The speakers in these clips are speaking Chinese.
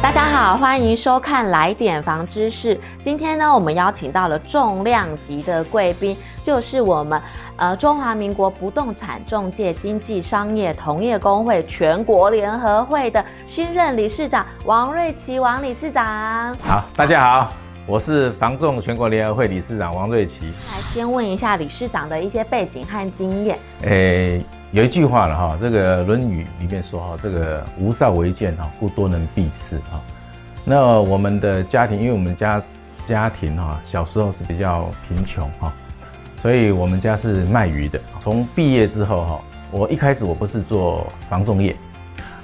大家好，欢迎收看《来点房知识》。今天呢，我们邀请到了重量级的贵宾，就是我们呃中华民国不动产中介经济商业同业公会全国联合会的新任理事长王瑞琪王理事长。好，大家好，我是房仲全国联合会理事长王瑞琪。来，先问一下理事长的一些背景和经验。诶，有一句话了哈，这个《论语》里面说哈，这个无少为贱哈，故多能避事哈。那我们的家庭，因为我们家家庭哈，小时候是比较贫穷哈，所以我们家是卖鱼的。从毕业之后哈，我一开始我不是做房仲业，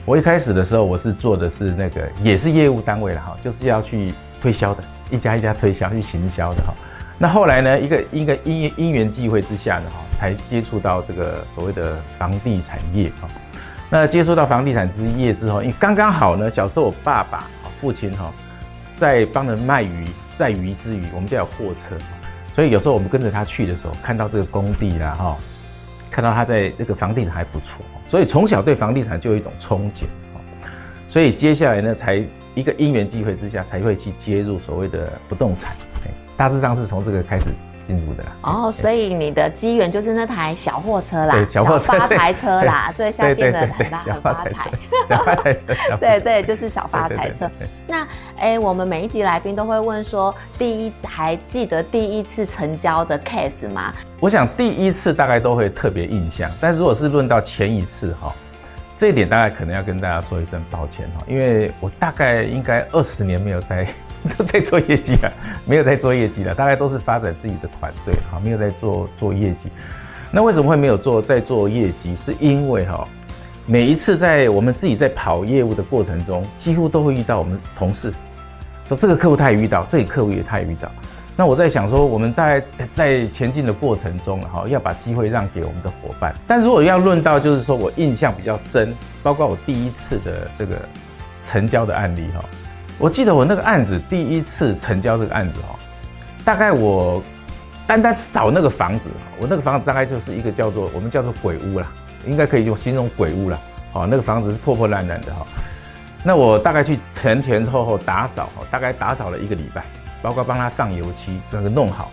我一开始的时候我是做的是那个也是业务单位的哈，就是要去推销的，一家一家推销去行销的哈。那后来呢，一个一个因因缘际会之下呢哈，才接触到这个所谓的房地产业哈。那接触到房地产之业之后，因为刚刚好呢，小时候我爸爸。父亲哈，在帮人卖鱼，在鱼之余，我们家有货车，所以有时候我们跟着他去的时候，看到这个工地啦哈，看到他在这个房地产还不错，所以从小对房地产就有一种憧憬，所以接下来呢，才一个因缘际会之下，才会去接入所谓的不动产，大致上是从这个开始。进入的啦哦，所以你的机缘就是那台小货车啦，小发财车啦，所以现在变得很大很发财，小发财车，对对，就是小发财车。那哎，我们每一集来宾都会问说，第一还记得第一次成交的 case 吗？我想第一次大概都会特别印象，但如果是论到前一次哈，这一点大概可能要跟大家说一声抱歉哈，因为我大概应该二十年没有在。在做业绩了，没有在做业绩了，大概都是发展自己的团队，哈，没有在做做业绩。那为什么会没有做在做业绩？是因为哈，每一次在我们自己在跑业务的过程中，几乎都会遇到我们同事，说这个客户他也遇到，这个客户也他也遇到。那我在想说，我们在在前进的过程中，哈，要把机会让给我们的伙伴。但如果要论到就是说我印象比较深，包括我第一次的这个成交的案例，哈。我记得我那个案子第一次成交这个案子哈，大概我单单扫那个房子，我那个房子大概就是一个叫做我们叫做鬼屋啦，应该可以用形容鬼屋啦。哦，那个房子是破破烂烂的哈。那我大概去前前后后打扫，大概打扫了一个礼拜，包括帮他上油漆，整个弄好，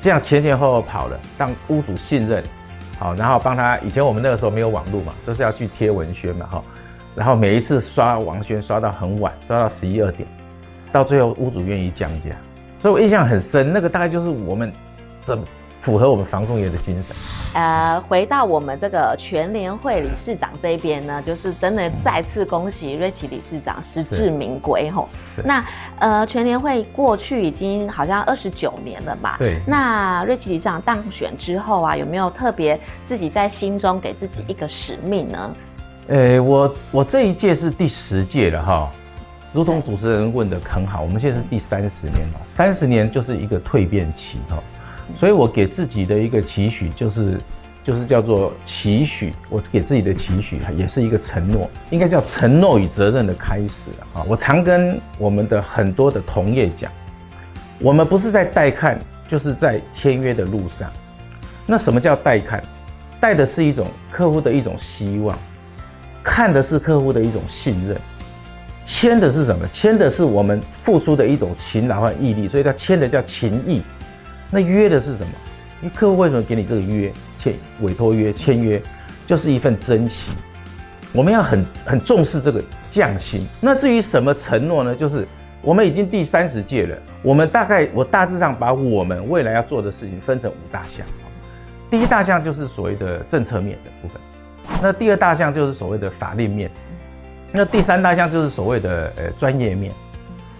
这样前前后后跑了，让屋主信任，好，然后帮他。以前我们那个时候没有网络嘛，都是要去贴文宣嘛，哈。然后每一次刷王宣刷到很晚，刷到十一二点，到最后屋主愿意降价，所以我印象很深。那个大概就是我们怎符合我们房仲业的精神。呃，回到我们这个全联会理事长这边呢，就是真的再次恭喜瑞奇理事长实至名归吼。那呃，全联会过去已经好像二十九年了吧？对。那瑞奇理事长当选之后啊，有没有特别自己在心中给自己一个使命呢？呃，我我这一届是第十届了哈，如同主持人问的很好，我们现在是第三十年了，三十年就是一个蜕变期哈，所以我给自己的一个期许就是，就是叫做期许，我给自己的期许也是一个承诺，应该叫承诺与责任的开始啊。我常跟我们的很多的同业讲，我们不是在带看，就是在签约的路上。那什么叫带看？带的是一种客户的一种希望。看的是客户的一种信任，签的是什么？签的是我们付出的一种勤劳和毅力，所以他签的叫情谊。那约的是什么？因为客户为什么给你这个约？签委托约、签约，就是一份真心。我们要很很重视这个匠心。那至于什么承诺呢？就是我们已经第三十届了，我们大概我大致上把我们未来要做的事情分成五大项。第一大项就是所谓的政策面的部分。那第二大项就是所谓的法令面，那第三大项就是所谓的呃专业面，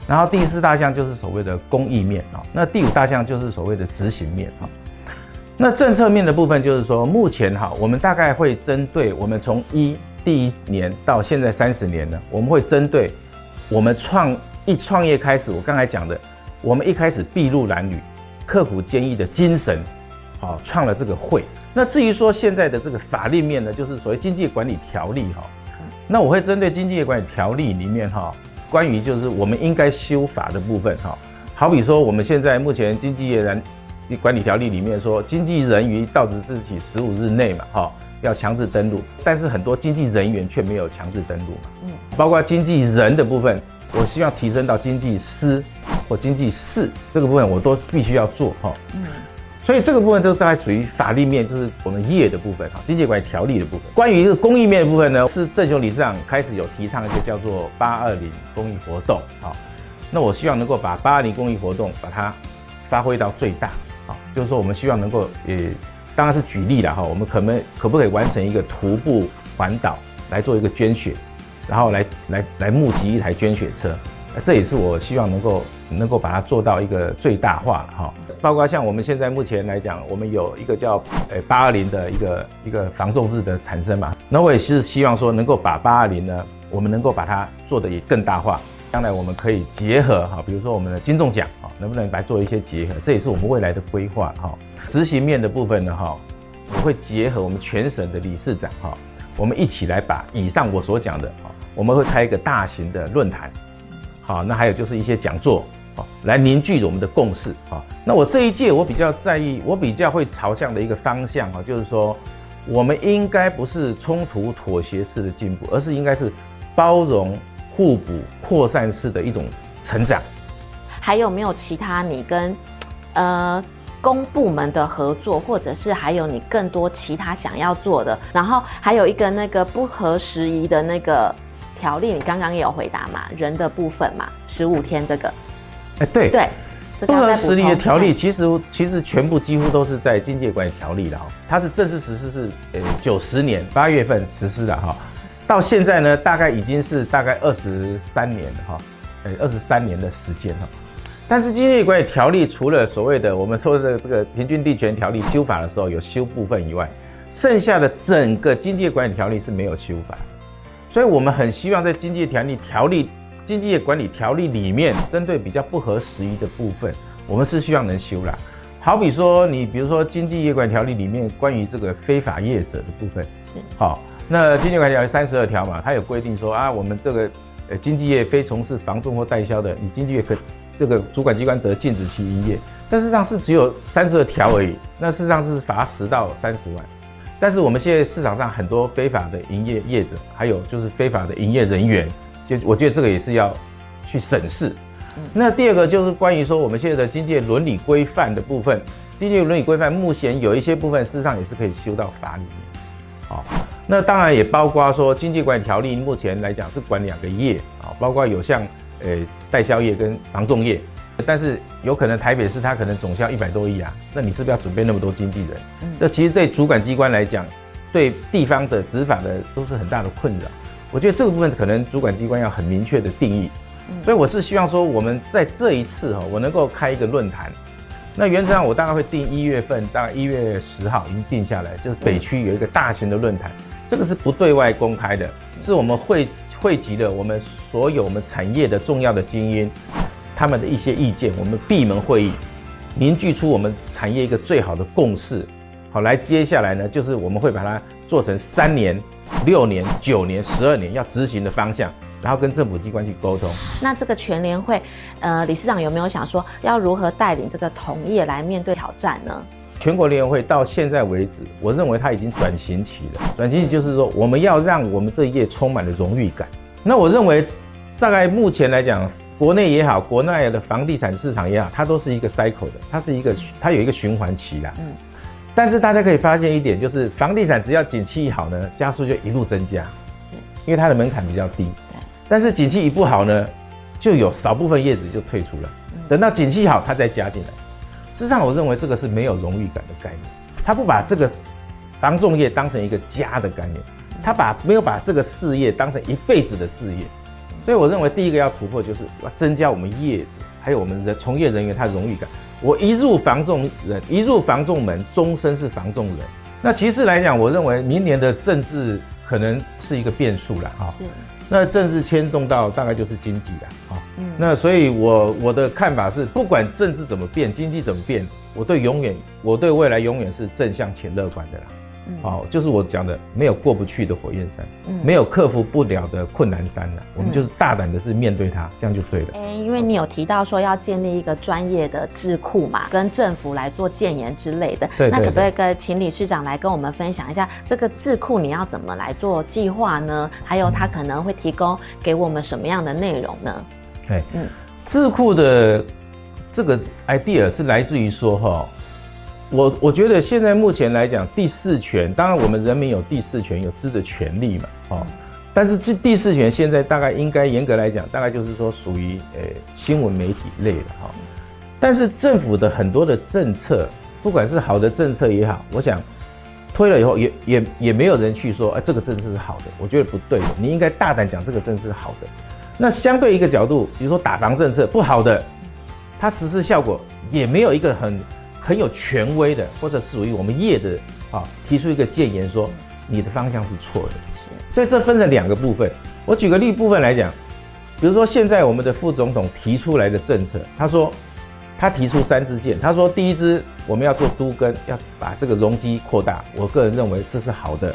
然后第四大项就是所谓的公益面啊，那第五大项就是所谓的执行面啊。那政策面的部分就是说，目前哈，我们大概会针对我们从一第一年到现在三十年呢，我们会针对我们创一创业开始，我刚才讲的，我们一开始筚路蓝缕、刻苦坚毅的精神，好，创了这个会。那至于说现在的这个法律面呢，就是所谓经济管理条例哈，那我会针对经济管理条例里面哈，关于就是我们应该修法的部分哈，好比说我们现在目前经济业人管理条例里面说，经纪人于到职日起十五日内嘛，哈，要强制登录。但是很多经纪人员却没有强制登录嘛，嗯，包括经纪人的部分，我希望提升到经纪师或经纪士这个部分，我都必须要做，哈，嗯。所以这个部分都大概属于法律面，就是我们业的部分哈，经济管理条例的部分。关于这个公益面的部分呢，是郑雄理事长开始有提倡一个叫做八二零公益活动，好，那我希望能够把八二零公益活动把它发挥到最大，好，就是说我们希望能够，呃，当然是举例了哈，我们可能可不可以完成一个徒步环岛来做一个捐血，然后来来来募集一台捐血车，这也是我希望能够能够把它做到一个最大化哈。包括像我们现在目前来讲，我们有一个叫呃八二零的一个一个防重日的产生嘛，那我也是希望说能够把八二零呢，我们能够把它做得也更大化，将来我们可以结合哈，比如说我们的金重奖哈，能不能来做一些结合？这也是我们未来的规划哈。执行面的部分呢哈，我会结合我们全省的理事长哈，我们一起来把以上我所讲的哈，我们会开一个大型的论坛，好，那还有就是一些讲座。来凝聚我们的共识啊！那我这一届我比较在意，我比较会朝向的一个方向啊，就是说，我们应该不是冲突妥协式的进步，而是应该是包容、互补、扩散式的一种成长。还有没有其他你跟呃公部门的合作，或者是还有你更多其他想要做的？然后还有一个那个不合时宜的那个条例，你刚刚也有回答嘛？人的部分嘛，十五天这个。哎，对。对，不合实力的条例其实其实全部几乎都是在经济管理条例的哈，它是正式实施是呃九十年八月份实施的哈，到现在呢大概已经是大概二十三年了哈，呃二十三年的时间哈，但是经济管理条例除了所谓的我们说的这个平均地权条例修法的时候有修部分以外，剩下的整个经济管理条例是没有修法，所以我们很希望在经济条例条例。经济业管理条例里面，针对比较不合时宜的部分，我们是希望能修啦。好比说，你比如说经济业管理条例里面关于这个非法业者的部分，是好。那经济管理条例三十二条嘛，它有规定说啊，我们这个呃经济业非从事房仲或代销的，你经济业可这个主管机关得禁止其营业。但事实上是只有三十二条而已，那事实上是罚十到三十万。但是我们现在市场上很多非法的营业业者，还有就是非法的营业人员。就我觉得这个也是要去审视。那第二个就是关于说我们现在的经济伦理规范的部分，经济伦理规范目前有一些部分事实上也是可以修到法里面。好，那当然也包括说经济管理条例目前来讲是管两个业啊，包括有像呃代销业跟房仲业，但是有可能台北市它可能总销一百多亿啊，那你是不是要准备那么多经纪人？这其实对主管机关来讲，对地方的执法的都是很大的困扰。我觉得这个部分可能主管机关要很明确的定义，所以我是希望说我们在这一次哈，我能够开一个论坛。那原则上我大概会定一月份，大概一月十号已经定下来，就是北区有一个大型的论坛，这个是不对外公开的，是我们汇汇集了我们所有我们产业的重要的精英，他们的一些意见，我们闭门会议，凝聚出我们产业一个最好的共识。好，来接下来呢，就是我们会把它做成三年。六年、九年、十二年要执行的方向，然后跟政府机关去沟通。那这个全联会，呃，理事长有没有想说要如何带领这个同业来面对挑战呢？全国联谊会到现在为止，我认为它已经转型期了。转型期就是说，我们要让我们这一业充满了荣誉感。那我认为，大概目前来讲，国内也好，国内的房地产市场也好，它都是一个 cycle 的，它是一个，它有一个循环期啦。嗯。但是大家可以发现一点，就是房地产只要景气一好呢，加速就一路增加，是，因为它的门槛比较低。对。但是景气一不好呢，就有少部分业主就退出了。等到景气好，它再加进来。事实上，我认为这个是没有荣誉感的概念。他不把这个房仲业当成一个家的概念，他把没有把这个事业当成一辈子的事业。所以我认为第一个要突破就是要增加我们业子，还有我们人从业人员他的荣誉感。我一入房仲人，一入房仲门，终身是房仲人。那其次来讲，我认为明年的政治可能是一个变数了哈。是。那政治牵动到大概就是经济了哈。嗯。那所以我我的看法是，不管政治怎么变，经济怎么变，我对永远，我对未来永远是正向且乐观的啦。嗯、哦，就是我讲的没有过不去的火焰山，嗯，没有克服不了的困难山了。我们就是大胆的是面对它，这样就对了。哎，因为你有提到说要建立一个专业的智库嘛，跟政府来做建言之类的。那可不可以跟请理事长来跟我们分享一下这个智库你要怎么来做计划呢？还有它可能会提供给我们什么样的内容呢？哎，嗯，智库的这个 idea 是来自于说哈。我我觉得现在目前来讲，第四权当然我们人民有第四权，有知的权利嘛，哦，但是这第四权现在大概应该严格来讲，大概就是说属于呃新闻媒体类的哈。但是政府的很多的政策，不管是好的政策也好，我想推了以后也也也没有人去说，哎，这个政策是好的，我觉得不对的，你应该大胆讲这个政策是好的。那相对一个角度，比如说打房政策不好的，它实施效果也没有一个很。很有权威的，或者属于我们业的啊，提出一个建言说，你的方向是错的。是，所以这分成两个部分。我举个例部分来讲，比如说现在我们的副总统提出来的政策，他说他提出三支箭，他说第一支我们要做都根，要把这个容积扩大，我个人认为这是好的。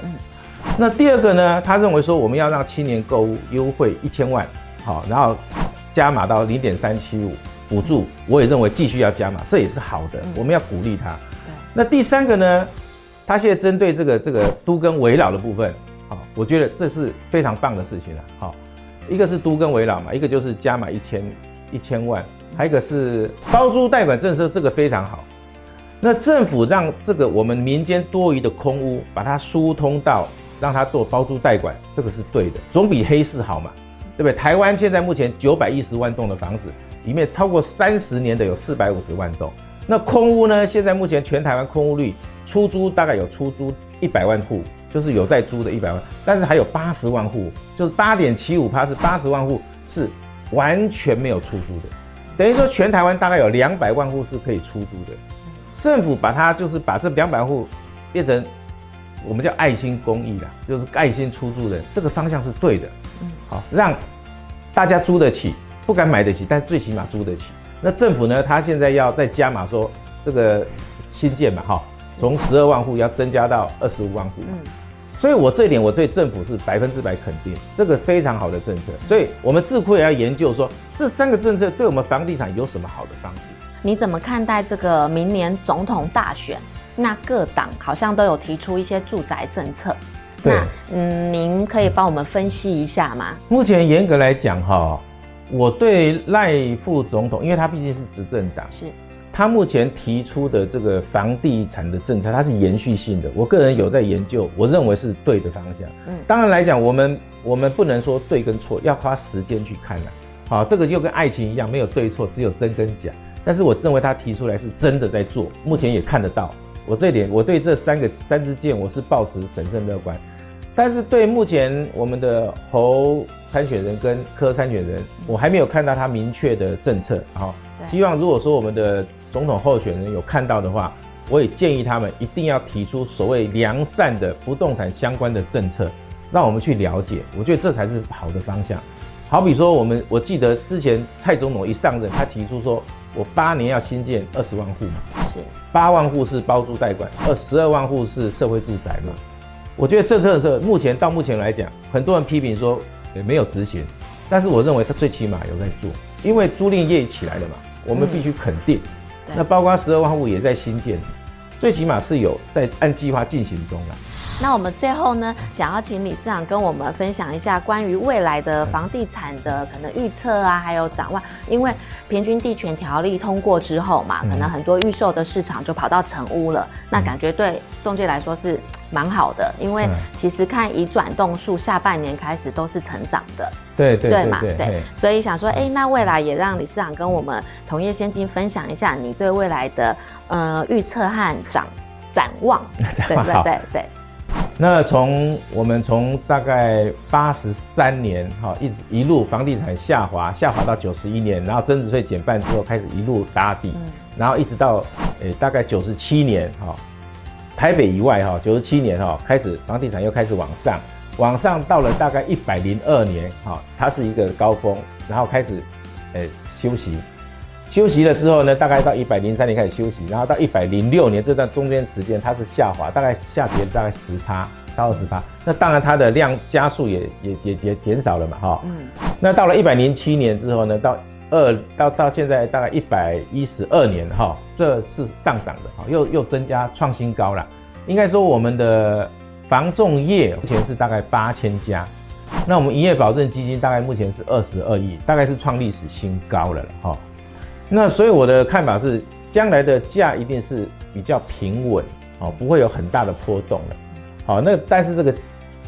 那第二个呢，他认为说我们要让青年购物优惠一千万，好，然后加码到零点三七五。补助，我也认为继续要加码，这也是好的，我们要鼓励他。对。那第三个呢？他现在针对这个这个都跟围绕的部分，好，我觉得这是非常棒的事情了。好，一个是都跟围绕嘛，一个就是加码一千一千万，还有一个是包租代管政策，这个非常好。那政府让这个我们民间多余的空屋，把它疏通到让它做包租代管，这个是对的，总比黑市好嘛，对不对？台湾现在目前九百一十万栋的房子。里面超过三十年的有四百五十万栋，那空屋呢？现在目前全台湾空屋率，出租大概有出租一百万户，就是有在租的一百万，但是还有八十万户，就是八点七五趴是八十万户是完全没有出租的，等于说全台湾大概有两百万户是可以出租的。政府把它就是把这两百户变成我们叫爱心公益啦，就是爱心出租人，这个方向是对的。嗯，好，让大家租得起。不敢买得起，但最起码租得起。那政府呢？他现在要再加码，说这个新建嘛，哈，从十二万户要增加到二十五万户。嗯，所以我这一点我对政府是百分之百肯定，这个非常好的政策。所以我们智库也要研究说，这三个政策对我们房地产有什么好的方式？你怎么看待这个明年总统大选？那各党好像都有提出一些住宅政策。那嗯，您可以帮我们分析一下吗？目前严格来讲，哈。我对赖副总统，因为他毕竟是执政党，是，他目前提出的这个房地产的政策，它是延续性的。我个人有在研究，我认为是对的方向。嗯，当然来讲，我们我们不能说对跟错，要花时间去看了。好，这个就跟爱情一样，没有对错，只有真跟假。但是我认为他提出来是真的在做，目前也看得到。我这点，我对这三个三支箭，我是抱持审慎乐观。但是对目前我们的侯。参选人跟柯参选人，我还没有看到他明确的政策。好，希望如果说我们的总统候选人有看到的话，我也建议他们一定要提出所谓良善的不动产相关的政策，让我们去了解。我觉得这才是好的方向。好比说，我们我记得之前蔡总统一上任，他提出说我八年要新建二十万户嘛，是八万户是包租代管，二十二万户是社会住宅嘛。我觉得这政策目前到目前来讲，很多人批评说。也没有执行，但是我认为他最起码有在做，因为租赁业起来了嘛，我们必须肯定。嗯、那包括十二万户也在新建，最起码是有在按计划进行中了。那我们最后呢，想要请理事长跟我们分享一下关于未来的房地产的可能预测啊，还有展望。因为平均地权条例通过之后嘛，可能很多预售的市场就跑到成屋了，那感觉对中介来说是蛮好的，因为其实看已转栋数下半年开始都是成长的。对对对嘛，对。所以想说，哎，那未来也让理事长跟我们同业先进分享一下你对未来的呃预测和展展望。对对对对。那从我们从大概八十三年哈，一直一路房地产下滑，下滑到九十一年，然后增值税减半之后开始一路打底，然后一直到诶大概九十七年哈，台北以外哈九十七年哈开始房地产又开始往上，往上到了大概一百零二年哈，它是一个高峰，然后开始诶休息，休息了之后呢，大概到一百零三年开始休息，然后到一百零六年这段中间时间它是下滑，大概下跌大概十趴到二十趴。那当然它的量加速也也也也减少了嘛，哈。嗯。那到了一百零七年之后呢，到二到到现在大概一百一十二年哈，这是上涨的哈，又又增加创新高了。应该说我们的房仲业目前是大概八千家，那我们营业保证基金大概目前是二十二亿，大概是创历史新高了了哈。那所以我的看法是，将来的价一定是比较平稳，哦，不会有很大的波动的，好，那但是这个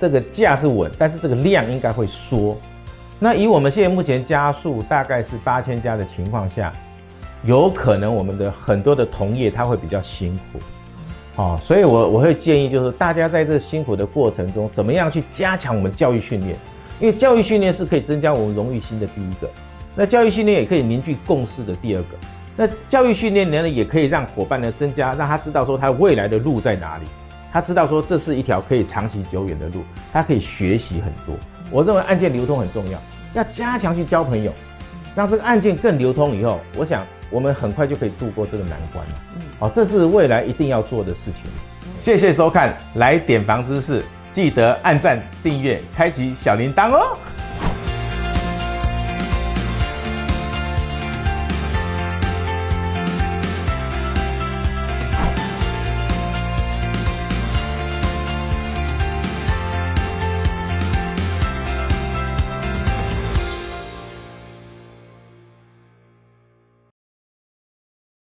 这个价是稳，但是这个量应该会缩。那以我们现在目前加数大概是八千家的情况下，有可能我们的很多的同业他会比较辛苦，哦，所以我我会建议就是大家在这辛苦的过程中，怎么样去加强我们教育训练，因为教育训练是可以增加我们荣誉心的第一个。那教育训练也可以凝聚共识的第二个，那教育训练呢也可以让伙伴呢增加，让他知道说他未来的路在哪里，他知道说这是一条可以长期久远的路，他可以学习很多。我认为案件流通很重要，要加强去交朋友，让这个案件更流通以后，我想我们很快就可以度过这个难关了。好，这是未来一定要做的事情。谢谢收看，来点房知识，记得按赞、订阅、开启小铃铛哦。